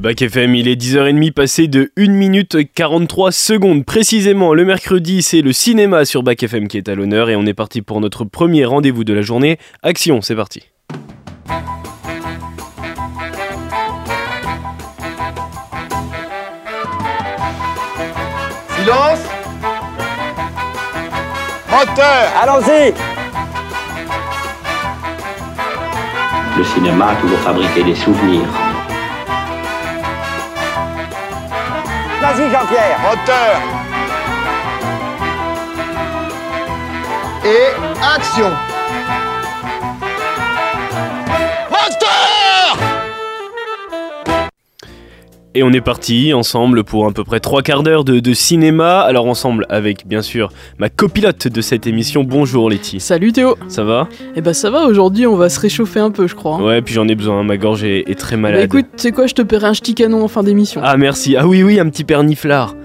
Bac FM, il est 10h30 passé de 1 minute 43 secondes. Précisément, le mercredi, c'est le cinéma sur Bac FM qui est à l'honneur et on est parti pour notre premier rendez-vous de la journée. Action, c'est parti. Silence Moteur Allons-y Le cinéma a toujours fabriqué des souvenirs. Vas-y Jean-Pierre. Moteur. Et action Et on est parti ensemble pour à peu près trois quarts d'heure de, de cinéma. Alors ensemble avec bien sûr ma copilote de cette émission. Bonjour Letty. Salut Théo Ça va? Eh bah ça va, aujourd'hui on va se réchauffer un peu je crois. hein. Ouais, puis j'en ai besoin, ma gorge est, est très Bah malade. écoute, tu sais quoi, je te paierai un ch'ti canon en fin d'émission. Ah merci. Ah oui oui, un petit perniflard.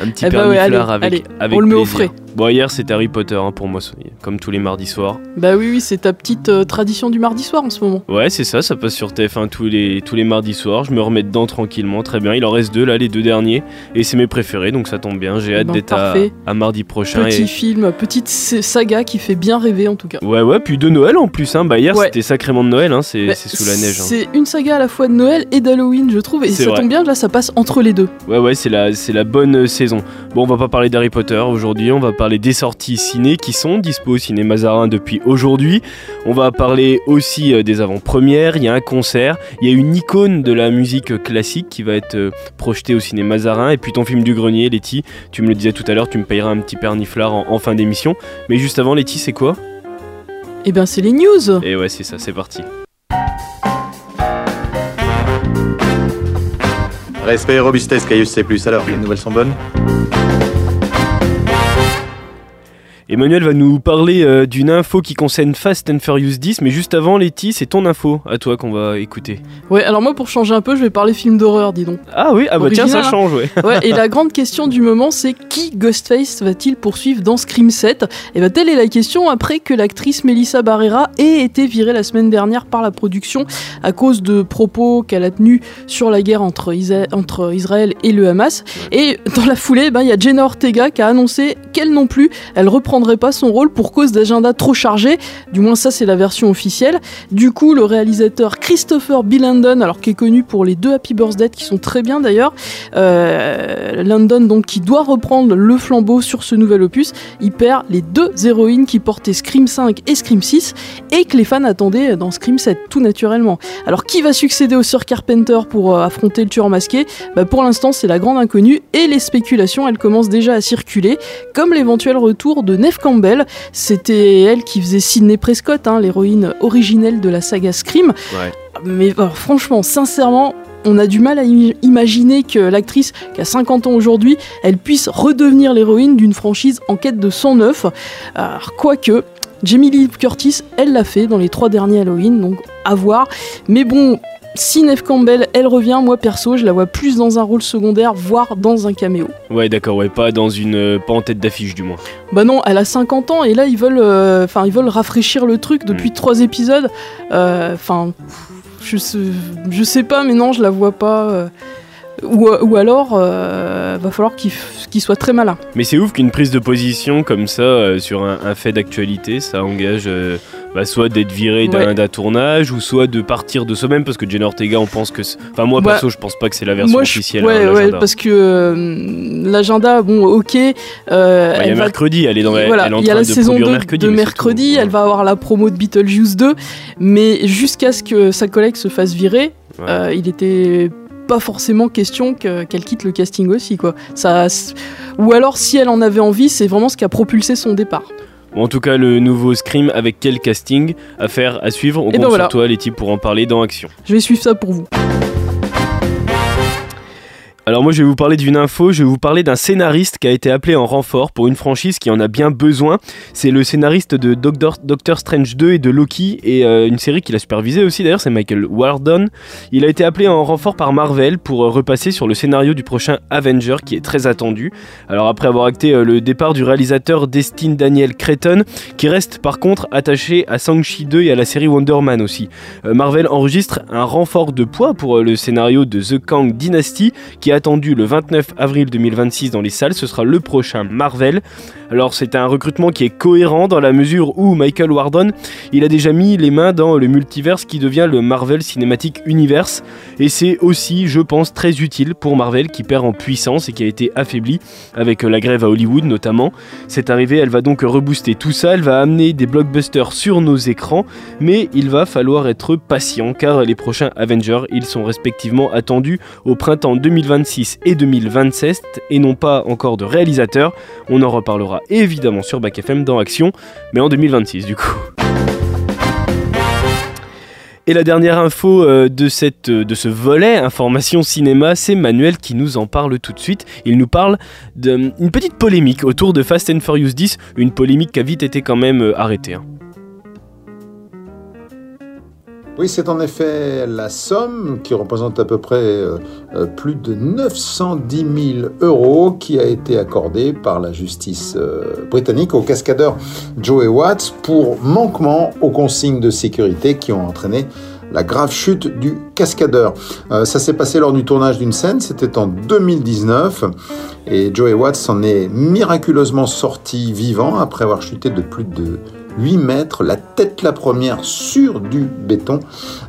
Un petit Eh bah ouais, perniflard allez, avec, allez, avec on le met au frais. Bon hier c'était Harry Potter hein, pour moi, comme tous les mardis soirs. Bah oui, oui, c'est ta petite euh, tradition du mardi soir en ce moment. Ouais, c'est ça, ça passe sur TF1 tous les, tous les mardis soirs. Je me remets dedans tranquillement, très bien. Il en reste deux là, les deux derniers. Et c'est mes préférés, donc ça tombe bien. J'ai hâte Ben, d'être à, à mardi prochain. Petit et- film, petite saga qui fait bien rêver en tout cas. Ouais, ouais, puis de Noël en plus. Hein. Bah, hier Ouais. c'était sacrément de Noël, hein. c'est Bah, c'est sous la neige. hein. C'est une saga à la fois de Noël et d'Halloween, je trouve, et ça vrai. tombe bien, là ça passe entre les deux. Ouais, ouais, c'est la, c'est la bonne euh, saison. Bon, on va pas parler d'Harry Potter aujourd'hui, on va parler des sorties ciné qui sont dispo au ciné Mazarin depuis aujourd'hui. On va parler aussi euh, des avant-premières, il y a un concert, il y a une icône de la musique classique qui va être euh, projetée au ciné Mazarin, et puis ton film du grenier, Letty, tu me le disais tout à l'heure, tu me payeras un petit perniflard en, en fin d'émission. Mais juste avant, Letty, c'est quoi? Eh ben c'est les news Et ouais, c'est ça, c'est parti. Respect et robustesse, Caius C+. Alors, les nouvelles sont bonnes? Emmanuel va nous parler euh, d'une info qui concerne Fast and Furious 10, mais juste avant, Letty, c'est ton info à toi qu'on va écouter. Ouais, alors moi pour changer un peu, je vais parler film d'horreur, dis donc. Ah oui, ah bah tiens, ça hein. change, ouais. Ouais, et la grande question du moment, c'est qui Ghostface va-t-il poursuivre dans Scream 7 Et bah, telle est la question après que l'actrice Melissa Barrera ait été virée la semaine dernière par la production à cause de propos qu'elle a tenus sur la guerre entre, Isa- entre Israël et le Hamas. Et dans la foulée, ben, il y a Jenna Ortega qui a annoncé qu'elle non plus, elle pas son rôle pour cause d'agenda trop chargé. Du moins, ça, c'est la version officielle. Du coup, le réalisateur Christopher B. Landon, alors qui est connu pour les deux Happy Birthday qui sont très bien d'ailleurs, euh, Landon donc qui doit reprendre le flambeau sur ce nouvel opus, il perd les deux héroïnes qui portaient Scream 5 et Scream 6 et que les fans attendaient dans Scream 7 tout naturellement. Alors qui va succéder au Sir Carpenter pour euh, affronter le tueur masqué? Bah, Pour l'instant c'est la grande inconnue et les spéculations elles commencent déjà à circuler comme l'éventuel retour de Neve Campbell. C'était elle qui faisait Sidney Prescott, hein, l'héroïne originelle de la saga Scream. Ouais. Mais alors, franchement, sincèrement, on a du mal à im- imaginer que l'actrice, qui a 50 ans aujourd'hui, elle puisse redevenir l'héroïne d'une franchise en quête de 109. Alors, quoique, Jamie Lee Curtis, elle l'a fait dans les trois derniers Halloween, donc à voir. Mais bon, si Neve Campbell, elle revient, moi perso, je la vois plus dans un rôle secondaire, voire dans un caméo. Ouais, d'accord, ouais, pas dans une. euh, pas en tête d'affiche du moins. Bah non, elle a 50 ans et là ils veulent, euh, enfin ils veulent rafraîchir le truc depuis trois épisodes. Euh, Enfin, je sais, je sais pas, mais non, je la vois pas. Euh. Ou, ou alors, euh, va falloir qu'il soit très malin. Mais c'est ouf qu'une prise de position comme ça euh, sur un, un fait d'actualité, ça engage euh, bah, soit d'être viré d'un Ouais. tournage ou soit de partir de soi-même parce que Jenna Ortega, on pense que. Enfin, moi Bah, perso, je pense pas que c'est la version Moi, je- officielle. ouais, hein, ouais, parce que l'agenda, bon, ok. Bah, il y a va- mercredi, elle est dans voilà, elle est en il y a train la de saison 2 produire mercredi. de mercredi, tout. elle va avoir la promo de Beetlejuice 2, mais jusqu'à ce que sa collègue se fasse virer, il était pas forcément question que- qu'elle quitte le casting aussi quoi. Ça, ou alors si elle en avait envie, c'est vraiment ce qui a propulsé son départ. Bon, en tout cas, le nouveau Scream avec quel casting à faire, à suivre? On Et compte ben voilà. sur toi, Letty, pour en parler dans Action. Je vais suivre ça pour vous. Alors moi je vais vous parler d'une info, je vais vous parler d'un scénariste qui a été appelé en renfort pour une franchise qui en a bien besoin. C'est le scénariste de Doctor, Strange 2 et de Loki et euh, une série qu'il a supervisé aussi d'ailleurs, c'est Michael Wardon. Il a été appelé en renfort par Marvel pour euh, repasser sur le scénario du prochain Avenger qui est très attendu. Alors après avoir acté euh, le départ du réalisateur Destin Daniel Cretton, qui reste par contre attaché à Shang-Chi 2 et à la série Wonder Man aussi. Marvel enregistre un renfort de poids pour le scénario de The Kang Dynasty qui a attendu le 29 avril 2026 dans les salles, ce sera le prochain Marvel. Alors c'est un recrutement qui est cohérent dans la mesure où Michael Wardon, il a déjà mis les mains dans le multiverse qui devient le Marvel Cinematic Universe et c'est aussi, je pense, très utile pour Marvel qui perd en puissance et qui a été affaibli avec la grève à Hollywood notamment. Cette arrivée, elle va donc rebooster tout ça, elle va amener des blockbusters sur nos écrans, mais il va falloir être patient car les prochains Avengers, ils sont respectivement attendus au printemps 2026 et 2027 et non pas encore de réalisateur. On en reparlera évidemment sur Back FM dans Action, mais en 2026 du coup. Et la dernière info euh, de, cette, de ce volet information cinéma, c'est Manuel qui nous en parle tout de suite. Il nous parle d'une petite polémique autour de Fast and Furious 10, une polémique qui a vite été quand même euh, arrêtée. Oui, c'est en effet la somme qui représente à peu près euh, euh, plus de 910 000 euros qui a été accordée par la justice euh, britannique au cascadeur Joey Watts pour manquement aux consignes de sécurité qui ont entraîné la grave chute du cascadeur. ça s'est passé lors du tournage d'une scène, c'était en 2019, et Joey Watts s'en est miraculeusement sorti vivant après avoir chuté de plus de 8 mètres, la tête la première sur du béton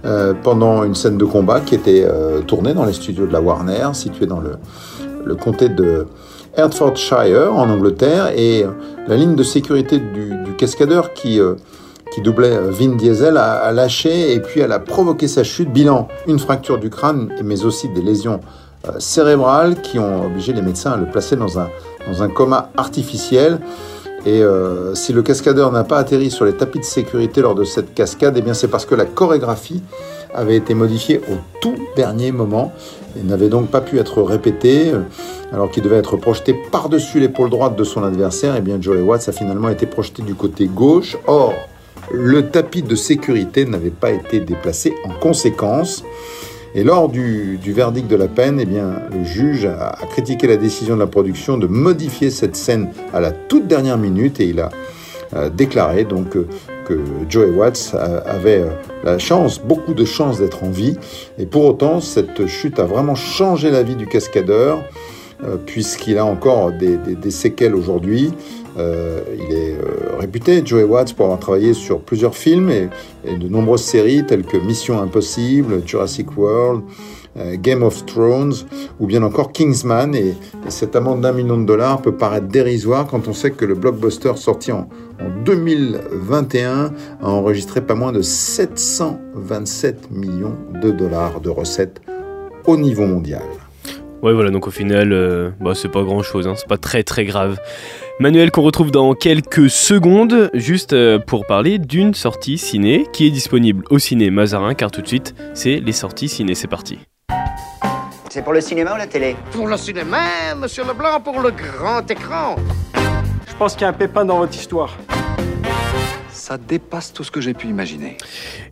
euh, pendant une scène de combat qui était euh, tournée dans les studios de la Warner, située dans le, comté de Hertfordshire en Angleterre et la ligne de sécurité du, cascadeur qui, euh, qui doublait Vin Diesel a, lâché et puis elle a provoqué sa chute. Bilan, une fracture du crâne mais aussi des lésions cérébrales qui ont obligé les médecins à le placer dans un, dans un coma artificiel. Et euh, si le cascadeur n'a pas atterri sur les tapis de sécurité lors de cette cascade, eh bien c'est parce que la chorégraphie avait été modifiée au tout dernier moment et n'avait donc pas pu être répétée, euh, alors qu'il devait être projeté par-dessus l'épaule droite de son adversaire. Eh bien Joey Watts a finalement été projeté du côté gauche. Or, le tapis de sécurité n'avait pas été déplacé en conséquence. Et lors du, verdict de la peine, eh bien, le juge a, critiqué la décision de la production de modifier cette scène à la toute dernière minute et il a euh, déclaré donc euh, que Joey Watts avait euh, la chance, beaucoup de chance d'être en vie. Et pour autant, cette chute a vraiment changé la vie du cascadeur puisqu'il a encore des séquelles aujourd'hui. Euh, il est euh, réputé, Joey Watts, pour avoir travaillé sur plusieurs films et, de nombreuses séries telles que Mission Impossible, Jurassic World, euh, Game of Thrones ou bien encore Kingsman. Et, cette amende d'un million de dollars peut paraître dérisoire quand on sait que le blockbuster sorti en, en 2021 a enregistré pas moins de 727 millions de dollars de recettes au niveau mondial. Ouais, voilà, donc au final, bah, c'est pas grand chose, hein, c'est pas très très grave. Manuel qu'on retrouve dans quelques secondes, juste euh, pour parler d'une sortie ciné qui est disponible au ciné Mazarin, car tout de suite, c'est les sorties ciné, c'est parti. C'est pour le cinéma ou la télé? Pour le cinéma, monsieur Leblanc, pour le grand écran. Je pense qu'il y a un pépin dans votre histoire. Ça dépasse tout ce que j'ai pu imaginer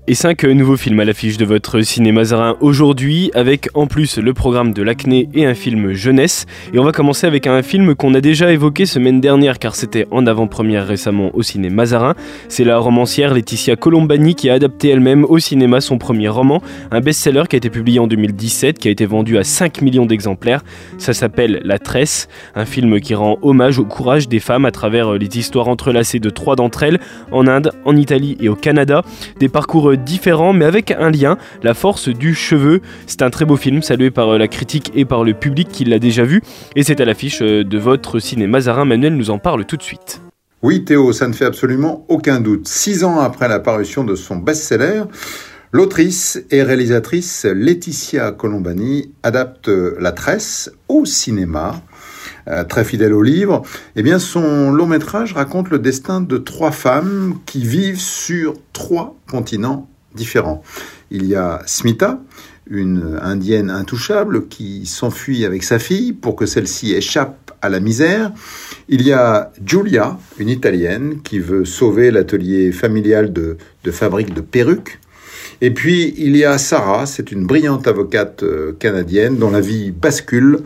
et 5 nouveaux films à l'affiche de votre cinéma Zarin aujourd'hui, avec en plus le programme de l'acné et un film jeunesse. Et on va commencer avec un film qu'on a déjà évoqué semaine dernière car c'était en avant-première récemment au cinéma Mazarin. C'est la romancière Laetitia Colombani qui a adapté elle-même au cinéma son premier roman, un best-seller qui a été publié en 2017, qui a été vendu à 5 millions d'exemplaires. Ça s'appelle La Tresse, un film qui rend hommage au courage des femmes à travers les histoires entrelacées de trois d'entre elles, en En Italie et au Canada. Des parcours différent mais avec un lien, la force du cheveu. C'est un très beau film, salué par euh, la critique et par le public qui l'a déjà vu. Et c'est à l'affiche euh, de votre cinéma. Zarin Manuel nous en parle tout de suite. Oui Théo, ça ne fait absolument aucun doute. Six ans après la parution de son best-seller, L'autrice et réalisatrice Laetitia Colombani adapte La Tresse au cinéma. Euh, très fidèle au livre, eh bien son long métrage raconte le destin de trois femmes qui vivent sur trois continents différents. Il y a Smita, une indienne intouchable qui s'enfuit avec sa fille pour que celle-ci échappe à la misère. Il y a Giulia, une italienne, qui veut sauver l'atelier familial de, de fabrique de perruques. Et puis il y a Sarah, c'est une brillante avocate euh, canadienne dont la vie bascule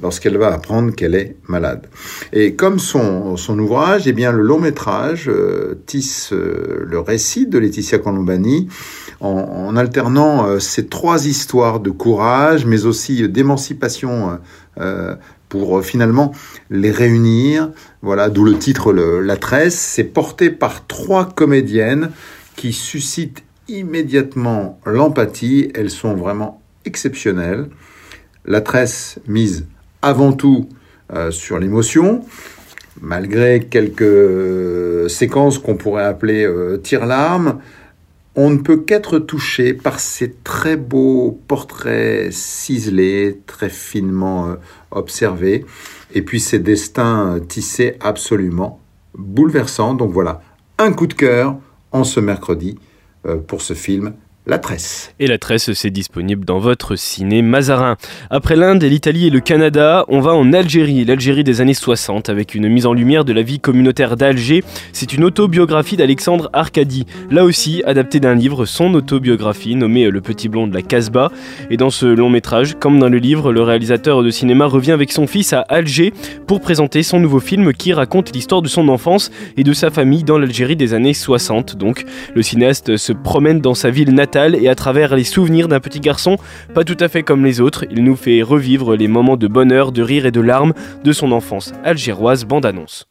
lorsqu'elle va apprendre qu'elle est malade. Et comme son, son ouvrage, eh bien, le long métrage euh, tisse euh, le récit de Laetitia Colombani en, alternant euh, ces trois histoires de courage, mais aussi d'émancipation pour finalement les réunir. Voilà, d'où le titre La Tresse. C'est porté par trois comédiennes qui suscitent immédiatement l'empathie. Elles sont vraiment exceptionnelles. La Tresse mise avant tout euh, sur l'émotion, malgré quelques séquences qu'on pourrait appeler euh, tire-larmes. On ne peut qu'être touché par ces très beaux portraits ciselés, très finement euh, observés, et puis ces destins euh, tissés absolument bouleversants. Donc voilà, un coup de cœur en ce mercredi pour ce film La Tresse. Et la tresse, c'est disponible dans votre ciné Mazarin. Après l'Inde, l'Italie et le Canada, on va en Algérie, l'Algérie des années 60, avec une mise en lumière de la vie communautaire d'Alger. C'est une autobiographie d'Alexandre Arcadi. Là aussi, adapté d'un livre, son autobiographie, nommée Le Petit Blond de la Casbah. Et dans ce long métrage, comme dans le livre, le réalisateur de cinéma revient avec son fils à Alger pour présenter son nouveau film qui raconte l'histoire de son enfance et de sa famille dans l'Algérie des années 60. Donc, le cinéaste se promène dans sa ville natale et à travers les souvenirs d'un petit garçon pas tout à fait comme les autres, il nous fait revivre les moments de bonheur, de rire et de larmes de son enfance algéroise bande-annonce.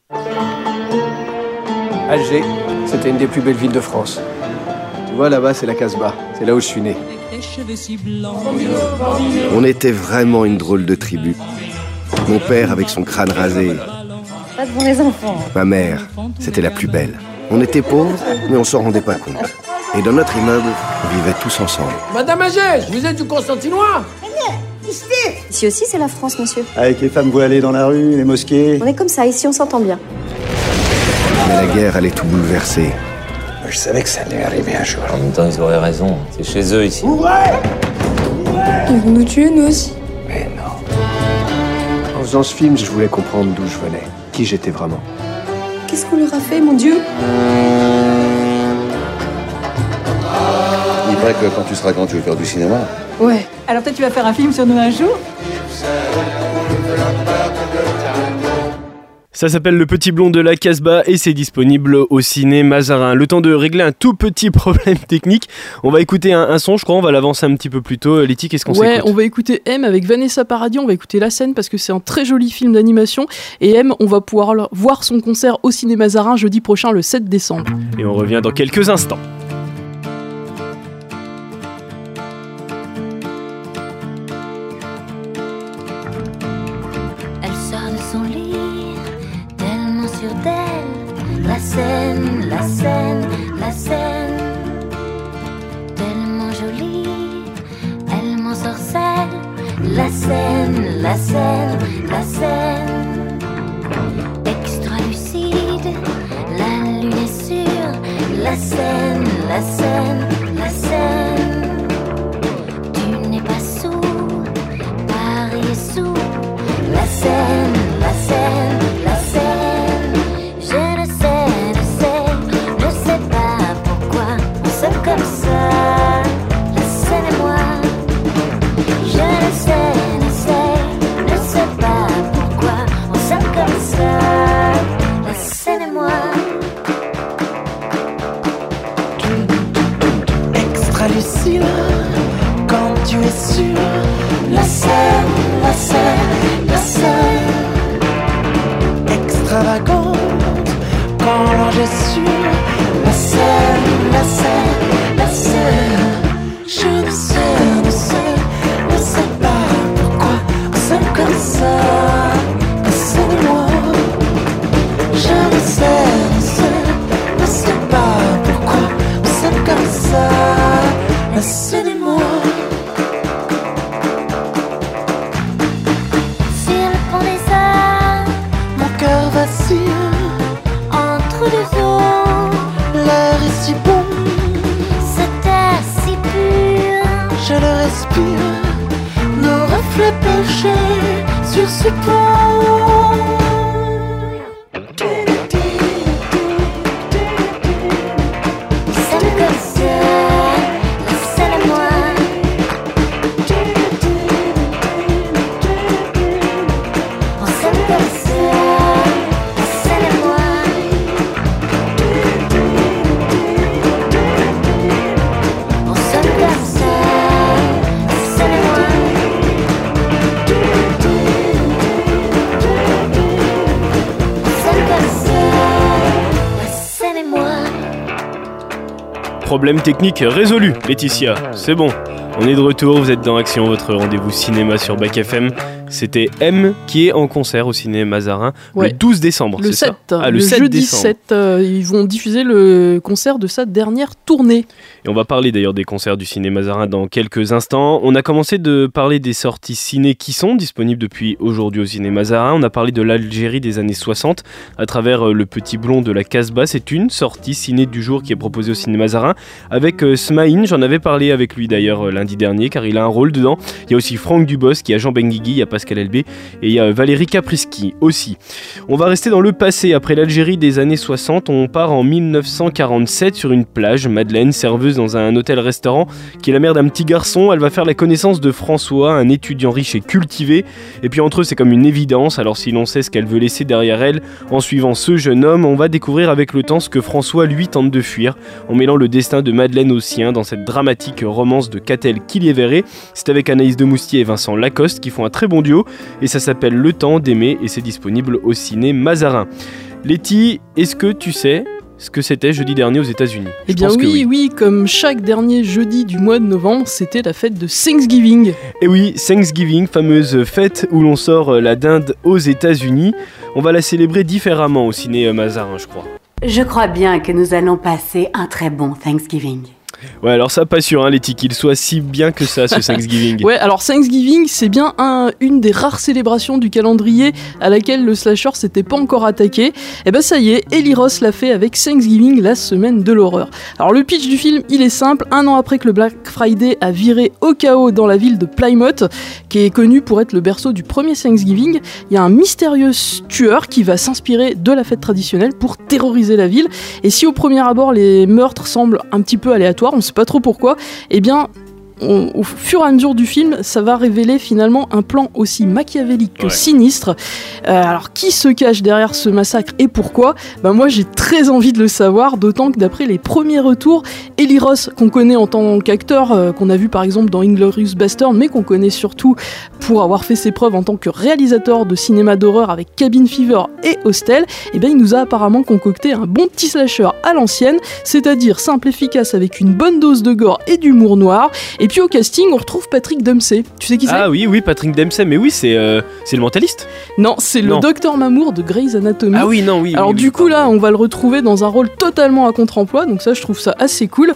Alger, c'était une des plus belles villes de France. Tu vois, là-bas, c'est la Casbah. C'est là où je suis né. On était vraiment une drôle de tribu. Mon père avec son crâne rasé, Pas devant les enfants. ma mère, c'était la plus belle. On était pauvres, mais on s'en rendait pas compte. Et dans notre immeuble, on vivait tous ensemble. Madame Agege, vous êtes du Constantinois Ici aussi, c'est la France, monsieur. Avec les femmes voilées dans la rue, les mosquées. On est comme ça, ici, on s'entend bien. Mais la guerre allait tout bouleverser. Je savais que ça allait arriver un jour. En même temps, ils auraient raison. C'est chez eux ici. Ils vont nous tuer, nous aussi. Mais non. En faisant ce film, je voulais comprendre d'où je venais, qui j'étais vraiment. Qu'est-ce qu'on leur a fait, mon Dieu? Que quand tu seras grand, tu veux faire du cinéma. Ouais. Alors peut-être tu vas faire un film sur nous un jour? Ça s'appelle Le Petit Blond de la Casbah et c'est disponible au ciné Mazarin. Le temps de régler un tout petit problème technique, on va écouter un, un son, je crois, on va l'avancer un petit peu plus tôt. Letty, qu'est-ce qu'on Ouais, on va écouter M avec Vanessa Paradis, on va écouter La scène parce que c'est un très joli film d'animation. Et M, on va pouvoir voir son concert au cinéma Mazarin jeudi prochain, le 7 décembre. Et on revient dans quelques instants. Scène, la scène, la scène. Tellement jolie, elle m'ensorcelle. La scène, la scène, la scène. Extra lucide, la lune est sûre. La la scène, la scène. Problème technique résolu, Laetitia. C'est bon. On est de retour, vous êtes dans Action, votre rendez-vous cinéma sur Bac FM. C'était M qui est en concert au ciné Mazarin Ouais. le 12 décembre, Le c'est 7, ça Ah, le, le, 7 jeudi décembre. 7, euh, ils vont diffuser le concert de sa dernière tournée. Et on va parler d'ailleurs des concerts du ciné Mazarin dans quelques instants. On a commencé de parler des sorties ciné qui sont disponibles depuis aujourd'hui au ciné Mazarin. On a parlé de l'Algérie des années 60 à travers euh, Le Petit Blond de la Casbah. C'est une sortie ciné du jour qui est proposée au ciné Mazarin avec euh, Smaïn. J'en avais parlé avec lui d'ailleurs lundi dernier car il a un rôle dedans. Il y a aussi Franck Dubos, qui a Jean Benguigui, il y a Et il y a Valérie Caprisky aussi. On va rester dans le passé. Après l'Algérie des années 60, on part en 1947 sur une plage. Madeleine, serveuse dans un hôtel-restaurant, qui est la mère d'un petit garçon. Elle va faire la connaissance de François, un étudiant riche et cultivé. Et puis entre eux, c'est comme une évidence. Alors si l'on sait ce qu'elle veut laisser derrière elle, en suivant ce jeune homme, on va découvrir avec le temps ce que François lui tente de fuir, en mêlant le destin de Madeleine au sien dans cette dramatique romance de Catel Killiéveré. C'est avec Anaïs de Moustier et Vincent Lacoste qui font un très bon duo. Et ça s'appelle Le temps d'aimer et c'est disponible au ciné Mazarin. Letty, est-ce que tu sais ce que c'était jeudi dernier aux États-Unis? Eh bien oui, oui, comme chaque dernier jeudi du mois de novembre, c'était la fête de Thanksgiving. Et oui, Thanksgiving, fameuse fête où l'on sort la dinde aux États-Unis. On va la célébrer différemment au ciné Mazarin, je crois. Je crois bien que nous allons passer un très bon Thanksgiving. Ouais, alors ça, pas sûr, hein, Letty, qu'il soit si bien que ça, ce Thanksgiving. Ouais, alors Thanksgiving, c'est bien un- une des rares célébrations du calendrier à laquelle le slasher s'était pas encore attaqué. Et ben ça y est, Eli Ross l'a fait avec Thanksgiving, la semaine de l'horreur. Alors le pitch du film, il est simple. Un an après que le Black Friday a viré au chaos dans la ville de Plymouth, qui est connue pour être le berceau du premier Thanksgiving, il y a un mystérieux tueur qui va s'inspirer de la fête traditionnelle pour terroriser la ville. Et si au premier abord les meurtres semblent un petit peu aléatoires, on sait pas trop pourquoi, eh bien on- au fur et à mesure du film, ça va révéler finalement un plan aussi machiavélique que Ouais. sinistre. Euh, alors, qui se cache derrière ce massacre et pourquoi? Ben moi, j'ai très envie de le savoir, d'autant que d'après les premiers retours, Eli Ross, qu'on connaît en tant qu'acteur, euh, qu'on a vu par exemple dans Inglorious Bastard, mais qu'on connaît surtout pour avoir fait ses preuves en tant que réalisateur de cinéma d'horreur avec Cabin Fever et Hostel, et ben il nous a apparemment concocté un bon petit slasher à l'ancienne, c'est-à-dire simple, efficace avec une bonne dose de gore et d'humour noir. Et puis au casting, on retrouve Patrick Dempsey. Tu sais qui c'est? Ah oui, oui, Patrick Dempsey, mais oui, c'est euh, c'est le mentaliste. Non, c'est le Non. docteur Mamour de Grey's Anatomy. Ah oui, non, oui. Alors oui, du oui, coup là, on va le retrouver dans un rôle totalement à contre-emploi, donc ça je trouve ça assez cool.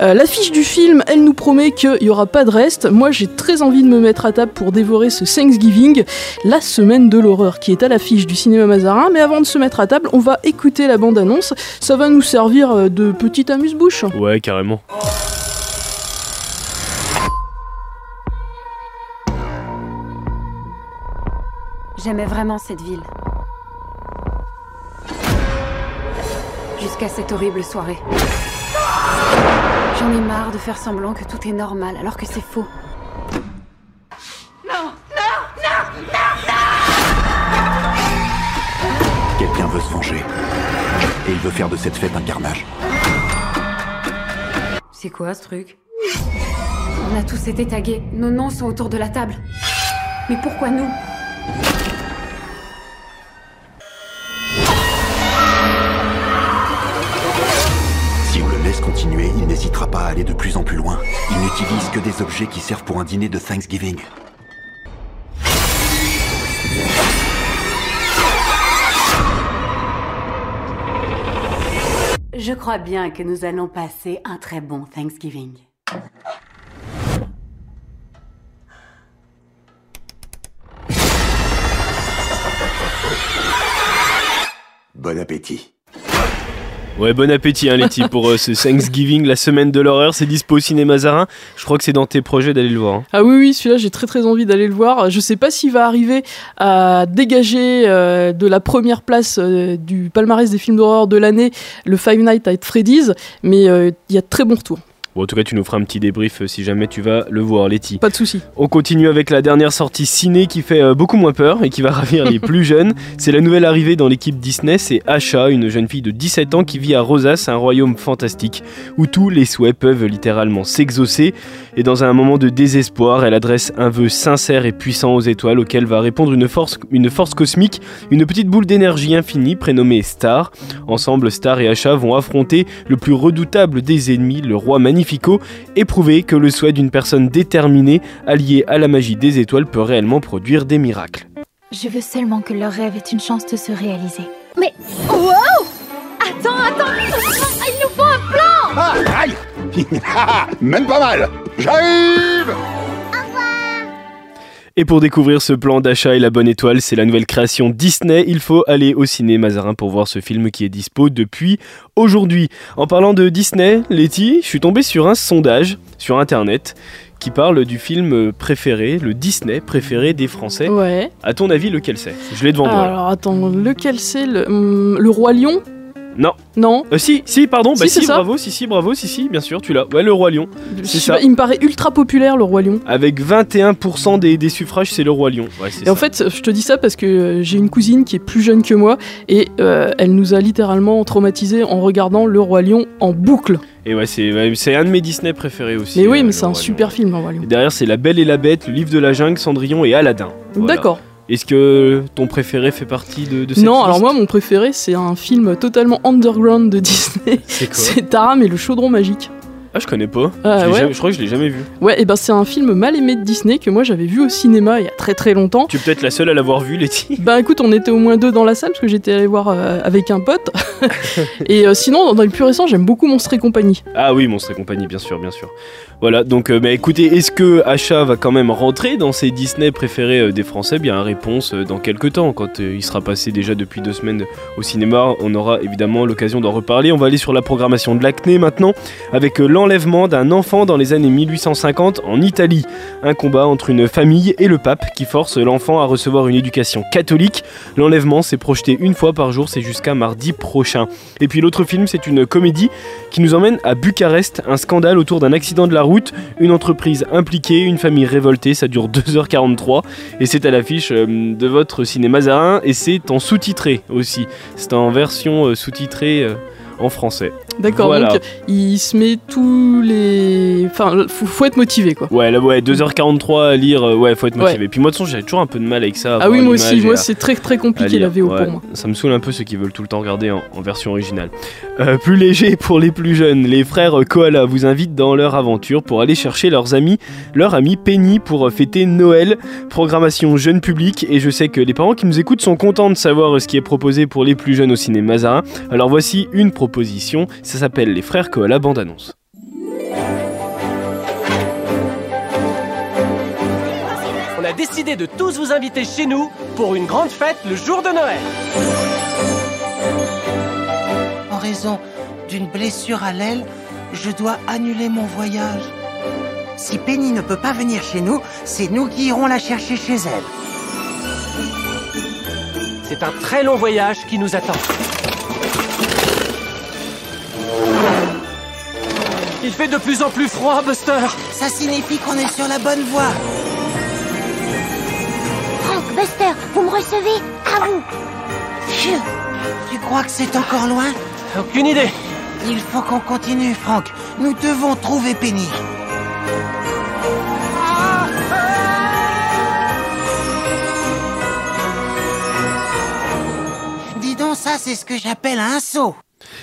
Euh, L'affiche du film, elle nous promet qu'il n'y aura pas de reste. Moi j'ai très envie de me mettre à table pour dévorer ce Thanksgiving, la semaine de l'horreur qui est à l'affiche du cinéma Mazarin. Mais avant de se mettre à table, on va écouter la bande-annonce. Ça va nous servir euh, de petit amuse-bouche. Ouais, carrément. J'aimais vraiment cette ville. Jusqu'à cette horrible soirée. J'en ai marre de faire semblant que tout est normal alors que c'est faux. Non, non, non, non, Quelqu'un veut se venger. Et il veut faire de cette fête un carnage. C'est quoi ce truc? On a tous été tagués. Nos noms sont autour de la table. Mais pourquoi nous? Si on le laisse continuer, il n'hésitera pas à aller de plus en plus loin. Il n'utilise que des objets qui servent pour un dîner de Thanksgiving. Je crois bien que nous allons passer un très bon Thanksgiving. Bon appétit. Ouais, bon appétit, hein, Letty, pour euh, ce Thanksgiving, la semaine de l'horreur. C'est dispo au cinéma Zarin. Je crois que c'est dans tes projets d'aller le voir. hein. Ah oui, oui, celui-là, j'ai très très envie d'aller le voir. Je sais pas s'il va arriver à dégager euh, de la première place euh, du palmarès des films d'horreur de l'année le Five Nights at Freddy's, mais euh, il y a de très bons retours. Bon, en tout cas, tu nous feras un petit débrief euh, si jamais tu vas le voir, Letty. Pas de souci. On continue avec la dernière sortie ciné qui fait euh, beaucoup moins peur et qui va ravir les plus jeunes. C'est la nouvelle arrivée dans l'équipe Disney, c'est Asha, une jeune fille de 17 ans qui vit à Rosas, un royaume fantastique où tous les souhaits peuvent littéralement s'exaucer. Et dans un moment de désespoir, elle adresse un vœu sincère et puissant aux étoiles auquel va répondre une force, une force cosmique, une petite boule d'énergie infinie prénommée Star. Ensemble, Star et Asha vont affronter le plus redoutable des ennemis, le roi Magnifico, et prouver que le souhait d'une personne déterminée, alliée à la magie des étoiles, peut réellement produire des miracles. Je veux seulement que leur rêve ait une chance de se réaliser. Mais. Wow Attends, attends Il nous faut un plan Ah, aïe Même pas mal J'arrive Et pour découvrir ce plan d'achat et la bonne étoile, c'est la nouvelle création Disney. Il faut aller au ciné Mazarin pour voir ce film qui est dispo depuis aujourd'hui. En parlant de Disney, Letty, je suis tombé sur un sondage sur internet qui parle du film préféré, le Disney préféré des Français. Ouais. À ton avis, lequel c'est? Je l'ai devant moi. Alors attends, lequel c'est? Le, hum, le Roi Lion? Non. Non Euh, si, si, pardon, bah Si, c'est si, ça. bravo, si, si, bravo, si, si, bien sûr, tu l'as. Ouais, le Roi Lion. C'est ça. pas, Il me paraît ultra populaire, le Roi Lion. Avec 21% des, des suffrages, c'est le Roi Lion. Ouais, Et en fait, je te dis ça parce que euh, j'ai une cousine qui est plus jeune que moi et euh, elle nous a littéralement traumatisés en regardant Le Roi Lion en boucle. Et ouais, c'est un de mes Disney préférés aussi. Mais oui, mais c'est un Roi super film, Le Roi Lion. Et derrière, c'est La Belle et la Bête, le livre de la jungle, Cendrillon et Aladdin. Voilà. D'accord. Est-ce que ton préféré fait partie de, de cette Non, alors moi, mon préféré, c'est un film totalement underground de Disney. C'est quoi C'est Taram et le chaudron magique. Ah, je connais pas. Ah, je, ouais. jamais- je crois que je l'ai jamais vu. Ouais, et ben c'est un film mal aimé de Disney que moi j'avais vu au cinéma il y a très très longtemps. Tu es peut-être la seule à l'avoir vu, Letty. Bah écoute, on était au moins deux dans la salle parce que j'étais allé voir euh, avec un pote. et euh, sinon, dans les plus récents, j'aime beaucoup Monstre et compagnie. Ah oui, Monstre et compagnie, bien sûr, bien sûr. Voilà, donc euh, bah, écoutez, est-ce que Achat va quand même rentrer dans ses Disney préférés euh, des Français? Bien, réponse euh, dans quelques temps, quand il sera passé déjà depuis deux semaines au cinéma, on aura évidemment l'occasion d'en reparler. On va aller sur la programmation de l'acné maintenant, avec l'enlèvement d'un enfant dans les années 1850 en Italie. Un combat entre une famille et le pape qui force l'enfant à recevoir une éducation catholique. L'enlèvement s'est projeté une fois par jour, c'est jusqu'à mardi prochain. Et puis l'autre film, c'est une comédie qui nous emmène à Bucarest, un scandale autour d'un accident de la route, une entreprise impliquée, une famille révoltée, ça dure 2h43 et c'est à l'affiche euh, de votre cinéma Zarin et c'est en sous-titré aussi. C'est en version euh, sous-titrée euh, en français. D'accord, Voilà. donc il se met tous les. Enfin, faut, faut être motivé quoi. Ouais, là, ouais, 2h43 à lire, euh, ouais, faut être motivé. Ouais. Puis moi, de toute façon, j'avais toujours un peu de mal avec ça. Ah oui, moi aussi, moi c'est très très compliqué la. VO Ouais, pour moi. Ça me saoule un peu ceux qui veulent tout le temps regarder en, en version originale. Euh, plus léger pour les plus jeunes, les frères Koala vous invitent dans leur aventure pour aller chercher leurs amis, leur ami Penny pour fêter Noël. Programmation jeune public et je sais que les parents qui nous écoutent sont contents de savoir ce qui est proposé pour les plus jeunes au cinéma Mazarin. Alors voici une proposition, ça s'appelle Les frères Koala bande annonce. On a décidé de tous vous inviter chez nous pour une grande fête le jour de Noël. En raison d'une blessure à l'aile, je dois annuler mon voyage. Si Penny ne peut pas venir chez nous, c'est nous qui irons la chercher chez elle. C'est un très long voyage qui nous attend. Il fait de plus en plus froid, Buster. Ça signifie qu'on est sur la bonne voie. Frank, Buster, vous me recevez À vous. Tu crois que c'est encore loin? Aucune idée. Il faut qu'on continue, Frank. Nous devons trouver Penny. Dis donc, ça, c'est ce que j'appelle un saut.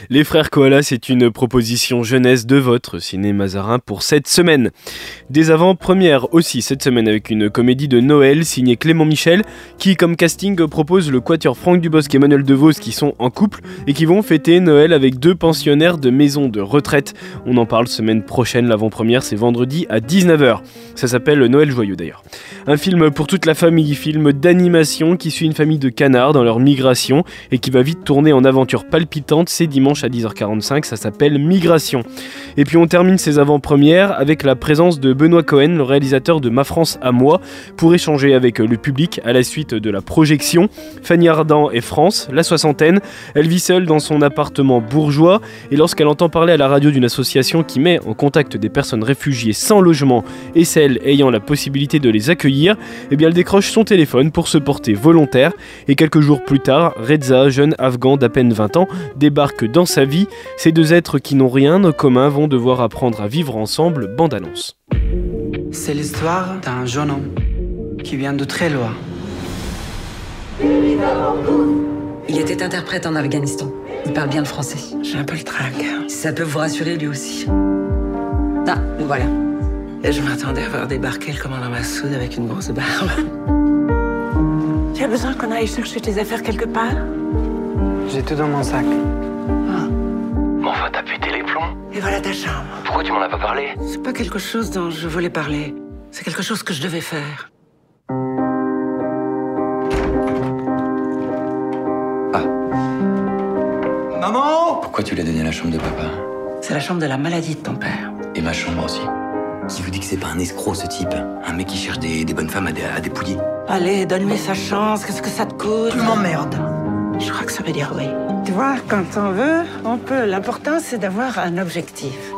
Les frères Koala, c'est une proposition jeunesse de votre ciné Mazarin pour cette semaine. Des avant-premières aussi cette semaine avec une comédie de Noël signée Clément Michel qui, comme casting, propose le quatuor Franck Dubosc et Emmanuel DeVos qui sont en couple et qui vont fêter Noël avec deux pensionnaires de maison de retraite. On en parle semaine prochaine, l'avant-première c'est vendredi à 19h. Ça s'appelle Noël joyeux d'ailleurs. Un film pour toute la famille, film d'animation qui suit une famille de canards dans leur migration et qui va vite tourner en aventure palpitante. C'est dimanche à 10h45, ça s'appelle Migration. Et puis on termine ces avant-premières avec la présence de Benoît Cohen, le réalisateur de Ma France à moi, pour échanger avec le public à la suite de la projection. Fanny Ardant est France, la soixantaine, elle vit seule dans son appartement bourgeois et lorsqu'elle entend parler à la radio d'une association qui met en contact des personnes réfugiées sans logement et celles ayant la possibilité de les accueillir, eh bien elle décroche son téléphone pour se porter volontaire et quelques jours plus tard, Reza, jeune afghan d'à peine 20 ans, débarque dans sa vie. Ces deux êtres qui n'ont rien en commun vont devoir apprendre à vivre ensemble, bande annonce. C'est l'histoire d'un jeune homme qui vient de très loin. Il était interprète en Afghanistan. Il parle bien le français. J'ai un peu le trac. Ça peut vous rassurer lui aussi. Ah, nous voilà. Et je m'attendais à voir débarquer le commandant Massoud avec une grosse barbe. Tu as besoin qu'on aille chercher tes affaires quelque part? J'ai tout dans mon sac. T'as pété les plombs Et voilà ta chambre. Pourquoi tu m'en as pas parlé C'est pas quelque chose dont je voulais parler. C'est quelque chose que je devais faire. Maman Pourquoi tu l'as donné à la chambre de papa C'est la chambre de la maladie de ton père. Et ma chambre aussi. Qui vous dit que c'est pas un escroc ce type Un mec qui cherche des, des bonnes femmes à, dépouiller Allez, donne-lui sa chance. Qu'est-ce que ça te coûte Tu m'emmerdes. Je crois que ça veut dire oui. Tu vois, quand on veut, on peut. L'important, c'est d'avoir un objectif.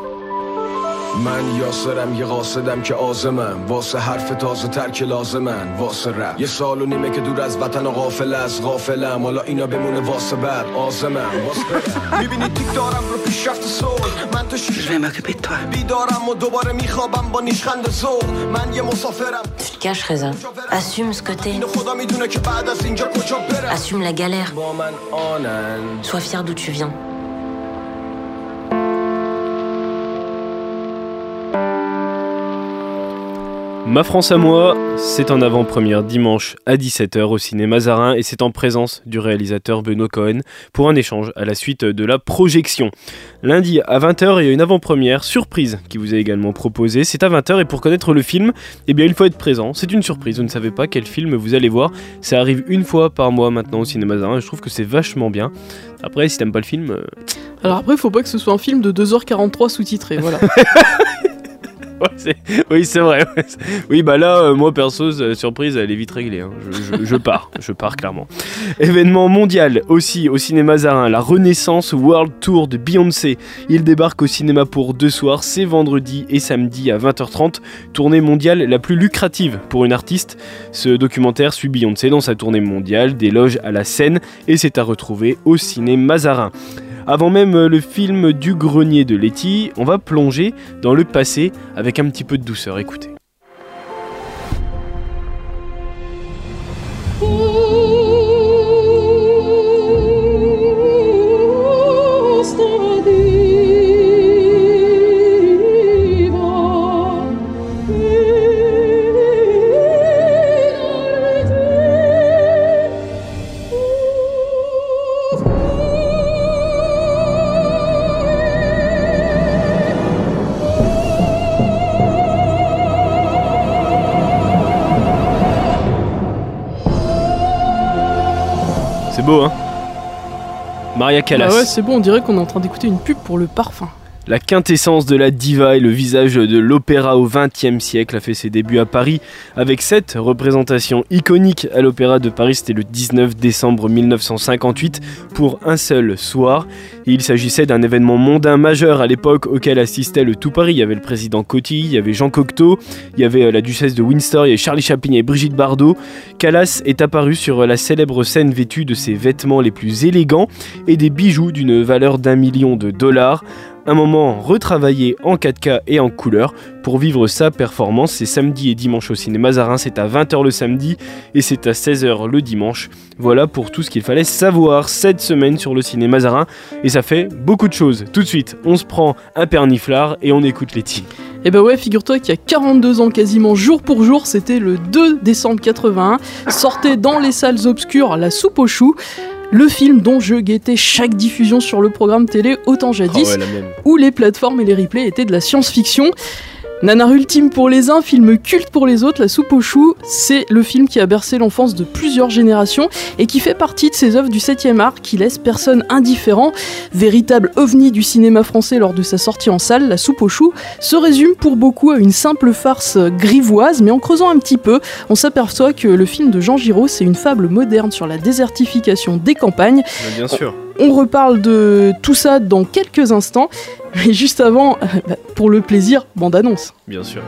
من یاسرم یه قاصدم که آزمم. واسه حرف تازه تر که لازمن. واسه رپ یه سال و نیمه که دور از وطن و غافل از غافلم. حالا اینا بمونه واسه بعد. آزمم. واسه می‌بینی تیک دارم رو پیشرفت صلح. من تو شیش بیدارم و دوباره میخوابم با نیشخند ذوق. من یه مسافرم. Ce que t'es. اینو خدا می‌دونه که بعد از اینجا کجا برم. La galère. با من آنن Sois fier d'où tu viens. Ma France à moi, c'est en avant-première dimanche à 17h au cinéma Mazarin et c'est en présence du réalisateur Benoît Cohen pour un échange à la suite de la projection. Lundi à 20h, il y a une avant-première surprise qui vous est également proposée. C'est à 20h et pour connaître le film, eh bien il faut être présent. C'est une surprise, vous ne savez pas quel film vous allez voir. Ça arrive une fois par mois maintenant au cinéma Mazarin et je trouve que c'est vachement bien. Après, si t'aimes pas le film, euh, Alors après, faut pas que ce soit un film de 2h43 sous-titré, voilà. Oui, c'est vrai. Oui, bah là, euh, moi perso, euh, surprise, elle est vite réglée. hein. Je, je- je pars, je pars clairement. Événement mondial aussi au cinéma Zarin, la Renaissance World Tour de Beyoncé. Il débarque au cinéma pour deux soirs, c'est vendredi et samedi à 20h30. Tournée mondiale la plus lucrative pour une artiste. Ce documentaire suit Beyoncé dans sa tournée mondiale, des loges à la scène, et c'est à retrouver au cinéma Zarin. Avant même euh, le film du grenier de Letty, on va plonger dans le passé avec un petit peu de douceur. Écoutez. Bah ouais, c'est bon, on dirait qu'on est en train d'écouter une pub pour le parfum. La quintessence de la diva et le visage de l'opéra au XXe siècle a fait ses débuts à Paris avec cette représentation iconique à l'Opéra de Paris. C'était le 19 décembre 1958 pour un seul soir. Il s'agissait d'un événement mondain majeur à l'époque auquel assistait le tout Paris. Il y avait le président Coty, il y avait Jean Cocteau, il y avait euh, la duchesse de Windsor, il y avait Charlie Chaplin et Brigitte Bardot. Callas est apparu sur la célèbre scène vêtue de ses vêtements les plus élégants et des bijoux d'une valeur d'un million de dollars. Un moment retravaillé en 4K et en couleur pour vivre sa performance. C'est samedi et dimanche au cinéma Mazarin, c'est à 20h le samedi et c'est à 16h le dimanche. Voilà pour tout ce qu'il fallait savoir cette semaine sur le cinéma Mazarin et ça fait beaucoup de choses. Tout de suite, on se prend un perniflard et on écoute les tirs. Et bah ouais, figure-toi qu'il y a 42 ans quasiment jour pour jour, c'était le 2 décembre 81, sortait dans les salles obscures La soupe aux choux, le film dont je guettais chaque diffusion sur le programme télé autant jadis, ouais, même. où les plateformes et les replays étaient de la science-fiction. Nanar ultime pour les uns, film culte pour les autres, La soupe aux choux, c'est le film qui a bercé l'enfance de plusieurs générations et qui fait partie de ces œuvres du 7e art qui laisse personne indifférent. Véritable ovni du cinéma français lors de sa sortie en salle, La soupe aux choux se résume pour beaucoup à une simple farce grivoise, mais en creusant un petit peu, on s'aperçoit que le film de Jean Giraud, c'est une fable moderne sur la désertification des campagnes. Bien sûr. On reparle de tout ça dans quelques instants, mais juste avant, euh, bah, pour le plaisir, bande-annonce. Bien sûr.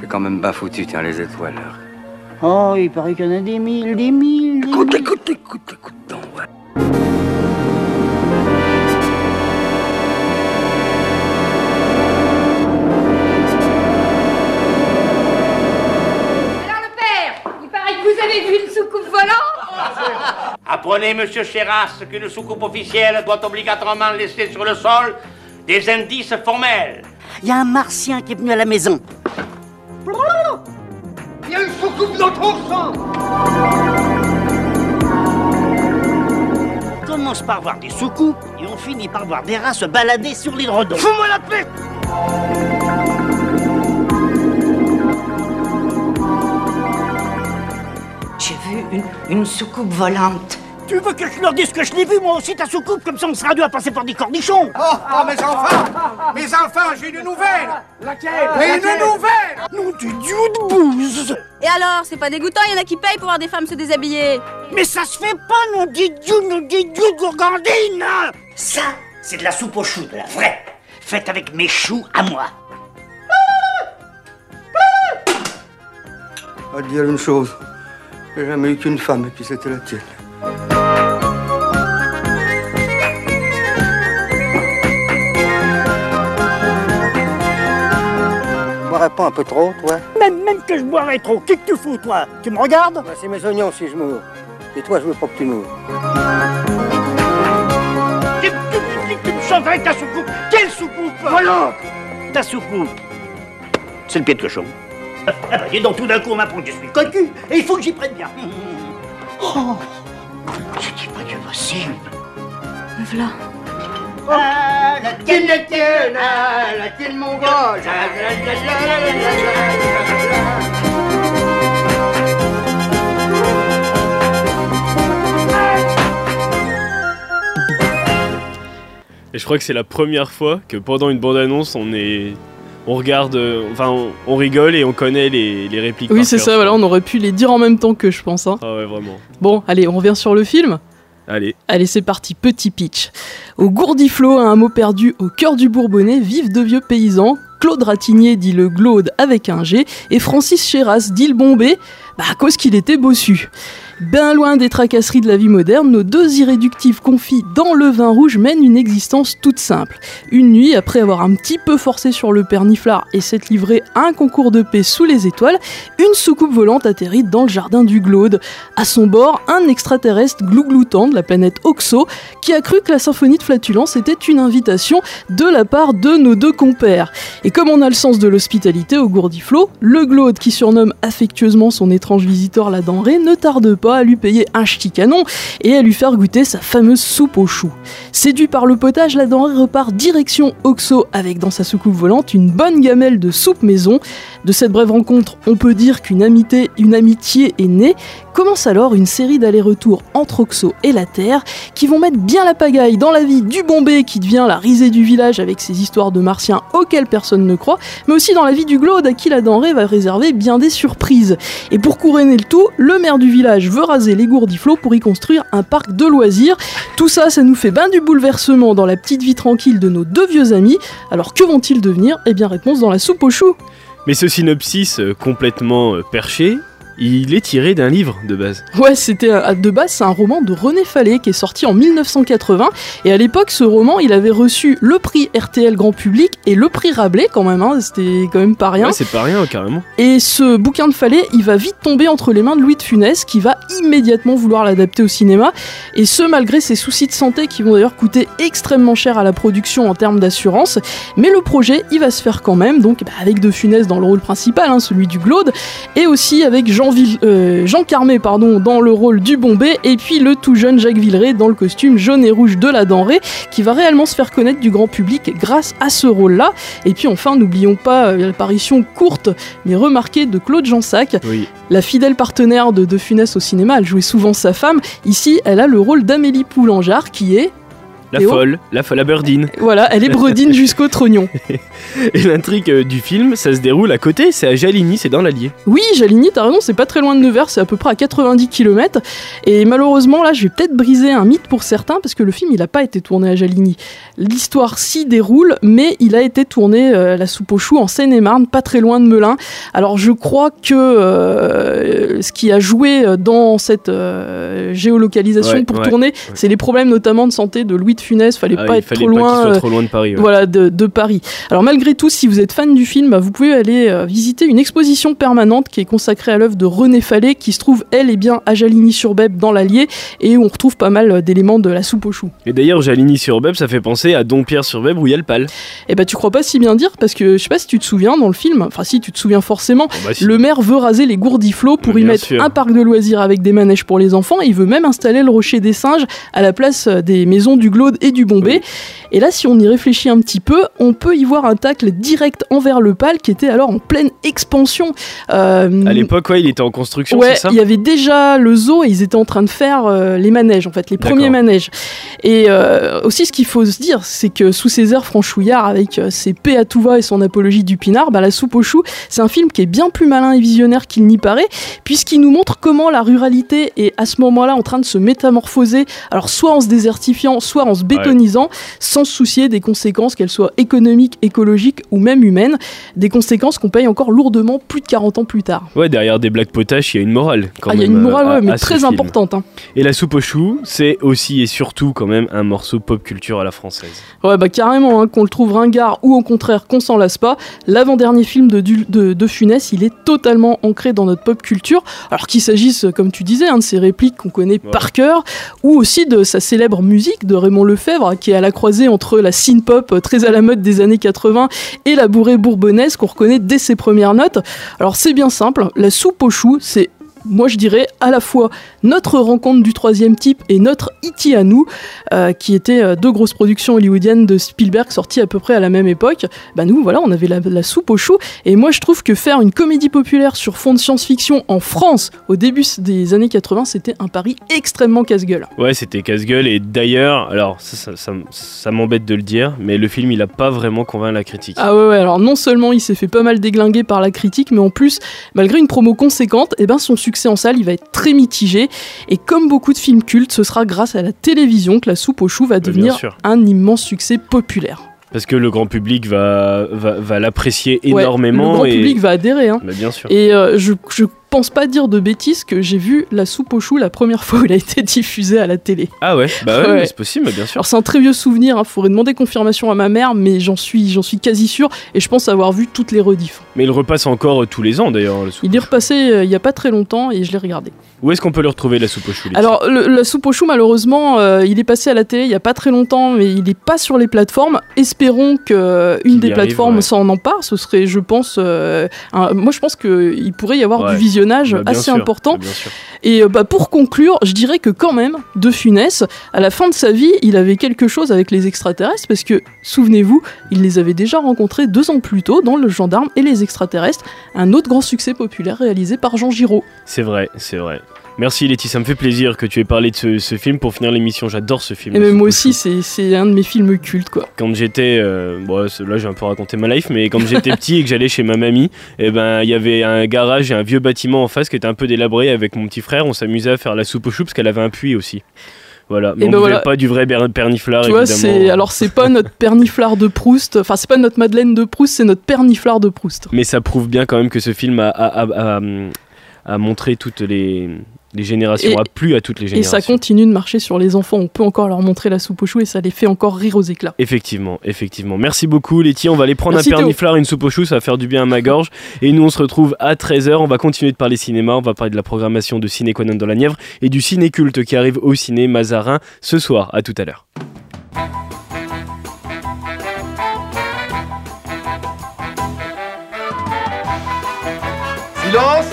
C'est quand même pas foutu, tiens, les étoiles. Oh, il paraît qu'il y en a des mille, des mille. Des Écoute, mille. écoute, écoute, Apprenez, monsieur Chéras, qu'une soucoupe officielle doit obligatoirement laisser sur le sol des indices formels. Il y a un martien qui est venu à la maison. Il y a une soucoupe dans ton sang On commence par voir des soucoupes et on finit par voir des rats se balader sur l'hydrodon. Fous-moi la paix J'ai vu une, une soucoupe volante. Tu veux que je leur dise que je l'ai vu moi aussi ta soucoupe comme ça on sera deux à passer pour des cornichons Oh, oh, mes enfants Mes enfants, j'ai une nouvelle Laquelle Une nouvelle Nom du dieu de bouse Et alors, c'est pas dégoûtant, il y en a qui payent pour voir des femmes se déshabiller. Mais ça se fait pas, nom du dieu, nom du dieu de gourgandine Ça, c'est de la soupe aux choux, de la vraie. Faite avec mes choux à moi. À te dire une chose, j'ai jamais eu qu'une femme et puis c'était la tienne. Boirais pas un peu trop, toi Même, même que je boirais trop, qu'est-ce que tu fous, toi Tu me regardes Bah, C'est mes oignons si je mourre. Et toi, je veux pas que tu mourres. Tu, tu, tu, tu me chantes avec ta soucoupe Quelle soucoupe Voilà Ta soucoupe C'est le pied de cochon. Ah bah, dis donc, tout d'un coup, on m'apprend que je suis cocu et il faut que j'y prenne bien. Oh dis pas que possible. Voilà. Et je crois que c'est la première fois que pendant une bande-annonce, on est. On regarde, euh, enfin, on, on rigole et on connaît les, les répliques. Oui, c'est ça, voilà, on aurait pu les dire en même temps que je pense. hein. Ah ouais, vraiment. Bon, allez, on revient sur le film. Allez. Allez, c'est parti, petit pitch. Au Gourdiflot, un mot perdu au cœur du Bourbonnais, vivent deux vieux paysans. Claude Ratignier, dit le Glaude avec un G, et Francis Chéras, dit le Bombay, bah à cause qu'il était bossu. Ben loin des tracasseries de la vie moderne, nos deux irréductibles confis dans le vin rouge mènent une existence toute simple. Une nuit, après avoir un petit peu forcé sur le perniflard et s'être livré à un concours de paix sous les étoiles, une soucoupe volante atterrit dans le jardin du Glaude. À son bord, un extraterrestre glougloutant de la planète Oxo qui a cru que la symphonie de flatulence était une invitation de la part de nos deux compères. Et comme on a le sens de l'hospitalité au Gourdiflot, le Glaude qui surnomme affectueusement son étrange visiteur la denrée ne tarde pas à lui payer un ch'ti canon et à lui faire goûter sa fameuse soupe aux choux. Séduit par le potage, la denrée repart direction Oxo avec dans sa soucoupe volante une bonne gamelle de soupe maison. De cette brève rencontre, on peut dire qu'une amitié, une amitié est née. Commence alors une série d'allers-retours entre Oxo et la Terre qui vont mettre bien la pagaille dans la vie du Bombay qui devient la risée du village avec ses histoires de martiens auxquelles personne ne croit, mais aussi dans la vie du Glaude à qui la denrée va réserver bien des surprises. Et pour couronner le tout, le maire du village veut raser les gourdiflots pour y construire un parc de loisirs. Tout ça, ça nous fait ben du bouleversement dans la petite vie tranquille de nos deux vieux amis. Alors que vont-ils devenir? Eh bien, réponse dans la soupe aux choux. Mais ce synopsis euh, complètement euh, perché, il est tiré d'un livre de base. Ouais, c'était euh, de base, c'est un roman de René Fallet qui est sorti en 1980. Et à l'époque, ce roman, il avait reçu le prix RTL Grand Public et le prix Rabelais quand même. hein, c'était quand même pas rien. Ouais, c'est pas rien, carrément. Et ce bouquin de Fallet, il va vite tomber entre les mains de Louis de Funès, qui va immédiatement vouloir l'adapter au cinéma. Et ce, malgré ses soucis de santé qui vont d'ailleurs coûter extrêmement cher à la production en termes d'assurance. Mais le projet, il va se faire quand même, donc bah, avec de Funès dans le rôle principal, hein, celui du Glaude, et aussi avec Jean Jean, Ville- euh, Jean Carmé pardon, dans le rôle du Bombay, et puis le tout jeune Jacques Villeray dans le costume jaune et rouge de la denrée, qui va réellement se faire connaître du grand public grâce à ce rôle-là. Et puis enfin, n'oublions pas euh, l'apparition courte mais remarquée de Claude Jansac, Oui. la fidèle partenaire de De Funès au cinéma. Elle jouait souvent sa femme. Ici, elle a le rôle d'Amélie Poulangeard, qui est La Théo folle, la folle, la birdine. voilà, elle est bredine jusqu'au trognon. Et l'intrigue euh, du film, ça se déroule à côté, c'est à Jaligny, c'est dans l'Allier. Oui, Jaligny, t'as raison, c'est pas très loin de Nevers, c'est à peu près à 90 km. Et malheureusement, là, je vais peut-être briser un mythe pour certains, parce que le film, il a pas été tourné à Jaligny. L'histoire s'y déroule, mais il a été tourné euh, à la soupe aux choux en Seine-et-Marne, pas très loin de Melun. Alors, je crois que euh, ce qui a joué dans cette euh, géolocalisation Ouais, pour ouais, tourner, c'est les problèmes notamment de santé de Louis de Funès. Fallait Ah, pas il être fallait trop pas qu'il loin. soit euh, trop loin de Paris. ouais. voilà, de, de Paris. Alors malgré tout, si vous êtes fan du film, bah, vous pouvez aller euh, visiter une exposition permanente qui est consacrée à l'œuvre de René Fallet, qui se trouve, elle, et bien à Jaligny-sur-Bèbe, dans l'Allier, et où on retrouve pas mal euh, d'éléments de la soupe aux choux. Et d'ailleurs, Jaligny-sur-Bèbe, ça fait penser à Dompierre-sur-Bèbe où il y a le pal. Et bah tu crois pas si bien dire, parce que je sais pas si tu te souviens dans le film, enfin si tu te souviens forcément, bah, si. le maire veut raser les gourdiflots pour y mettre sûr. un parc de loisirs avec des manèges pour les enfants, et il veut même installer le rocher des singes à la place des maisons du Et du Bombay. Et là, si on y réfléchit un petit peu, on peut y voir un tacle direct envers le pal qui était alors en pleine expansion. Euh, À l'époque, ouais, il était en construction, Ouais, c'est ça il y avait déjà le zoo et ils étaient en train de faire euh, les manèges, en fait, les premiers manèges. Et euh, aussi, ce qu'il faut se dire, c'est que sous ses airs franchouillards, avec ses paix à tout va et son apologie du pinard, bah, La soupe aux choux, c'est un film qui est bien plus malin et visionnaire qu'il n'y paraît, puisqu'il nous montre comment la ruralité est à ce moment-là en train de se métamorphoser, alors soit en se désertifiant, soit en se bétonisant, sans se soucier des conséquences, qu'elles soient économiques, écologiques ou même humaines, des conséquences qu'on paye encore lourdement plus de 40 ans plus tard. Ouais, derrière des blagues potaches, il y a une morale. Quand Ah, il y a une morale, euh, à- mais à très importante. hein. Et la soupe aux choux, c'est aussi et surtout quand même un morceau pop culture à la française. Ouais, bah carrément, hein, qu'on le trouve ringard ou au contraire qu'on s'en lasse pas. L'avant-dernier film de, Du- de, de Funès, il est totalement ancré dans notre pop culture. Alors qu'il s'agisse, comme tu disais, hein, de ses répliques qu'on connaît par cœur, ou aussi de sa célèbre musique de Raymond Lefebvre, qui est à la croisée entre la synth-pop euh, très à la mode des années 80 et la bourrée bourbonnaise qu'on reconnaît dès ses premières notes. Alors c'est bien simple, la soupe aux choux, c'est moi je dirais à la fois notre rencontre du troisième type et notre E.T. à nous, euh, qui étaient euh, deux grosses productions hollywoodiennes de Spielberg sorties à peu près à la même époque. Bah nous voilà, on avait la, la soupe aux choux, et moi je trouve que faire une comédie populaire sur fond de science-fiction en France au début des années 80, c'était un pari extrêmement casse-gueule. Ouais, c'était casse-gueule. Et d'ailleurs, alors ça, ça, ça m- ça m'embête de le dire, mais le film il a pas vraiment convaincu la critique. Ah ouais, ouais, alors non seulement il s'est fait pas mal déglinguer par la critique, mais en plus, malgré une promo conséquente, eh ben son succès en salle, il va être très mitigé. Et comme beaucoup de films cultes, ce sera grâce à la télévision que la soupe aux choux va devenir un immense succès populaire. Parce que le grand public va, va, va l'apprécier Ouais, énormément. le grand et... public va adhérer. Hein. Bah, bien sûr. Et euh, je, je pense pas dire de bêtises que j'ai vu la soupe aux choux la première fois où elle a été diffusée à la télé. Ah ouais, bah ouais, Ouais. c'est possible, bien sûr. Alors c'est un très vieux souvenir, il faudrait demander confirmation à ma mère, mais j'en suis, j'en suis quasi sûr, et je pense avoir vu toutes les rediffs. Mais il repasse encore euh, tous les ans d'ailleurs. le sou- Il est repassé euh, il y a pas très longtemps et je l'ai regardé. Où est-ce qu'on peut le retrouver la soupe aux choux Alors le- la soupe aux choux malheureusement, euh, il est passé à la télé il y a pas très longtemps, mais il est pas sur les plateformes. Espérons que euh, une des arrive, plateformes ouais. s'en empare. Ce serait, je pense, un- moi je pense qu'il pourrait y avoir Ouais. du visionnage Bah, assez sûr, important. bah. Et euh, bah, pour conclure, je dirais que quand même, De Funès, à la fin de sa vie, il avait quelque chose avec les extraterrestres, parce que, souvenez-vous, il les avait déjà rencontrés deux ans plus tôt dans Le Gendarme et les extraterrestres, un autre grand succès populaire réalisé par Jean Giraud. C'est vrai, c'est vrai. Merci Letty, ça me fait plaisir que tu aies parlé de ce, ce film pour finir l'émission. J'adore ce film. Et même moi aussi, c'est un de mes films cultes, quoi. quand j'étais euh, bon là j'ai un peu raconté ma life mais quand j'étais petit et que j'allais chez ma mamie et ben il y avait un garage et un vieux bâtiment en face qui était un peu délabré avec mon petit frère on s'amusait à faire la soupe aux choux parce qu'elle avait un puits aussi voilà mais Et on ben voilà. pas du vrai perniflard Tu vois, c'est alors c'est pas notre perniflard de Proust, enfin c'est pas notre Madeleine de Proust, c'est notre perniflard de Proust. mais ça prouve bien quand même que ce film a, a, a- a- a montré toutes les, les générations Et- a plu à toutes les Et générations ça continue de marcher sur les enfants. On peut encore leur montrer la soupe aux choux et ça les fait encore rire aux éclats. Effectivement, effectivement. Merci beaucoup Letty. On va aller prendre Merci, un perniflard, une soupe aux choux, ça va faire du bien à ma gorge. Et nous on se retrouve à 13h. On va continuer de parler cinéma, on va parler de la programmation de Ciné Quanon dans la Nièvre et du ciné culte qui arrive au ciné Mazarin ce soir. À tout à l'heure. Silence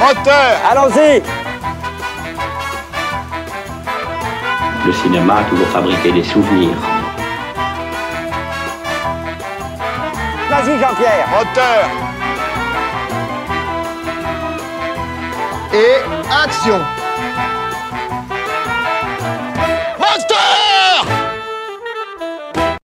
Moteur Allons-y. Le cinéma a toujours fabriqué des souvenirs. Vas-y Jean-Pierre. Moteur Et action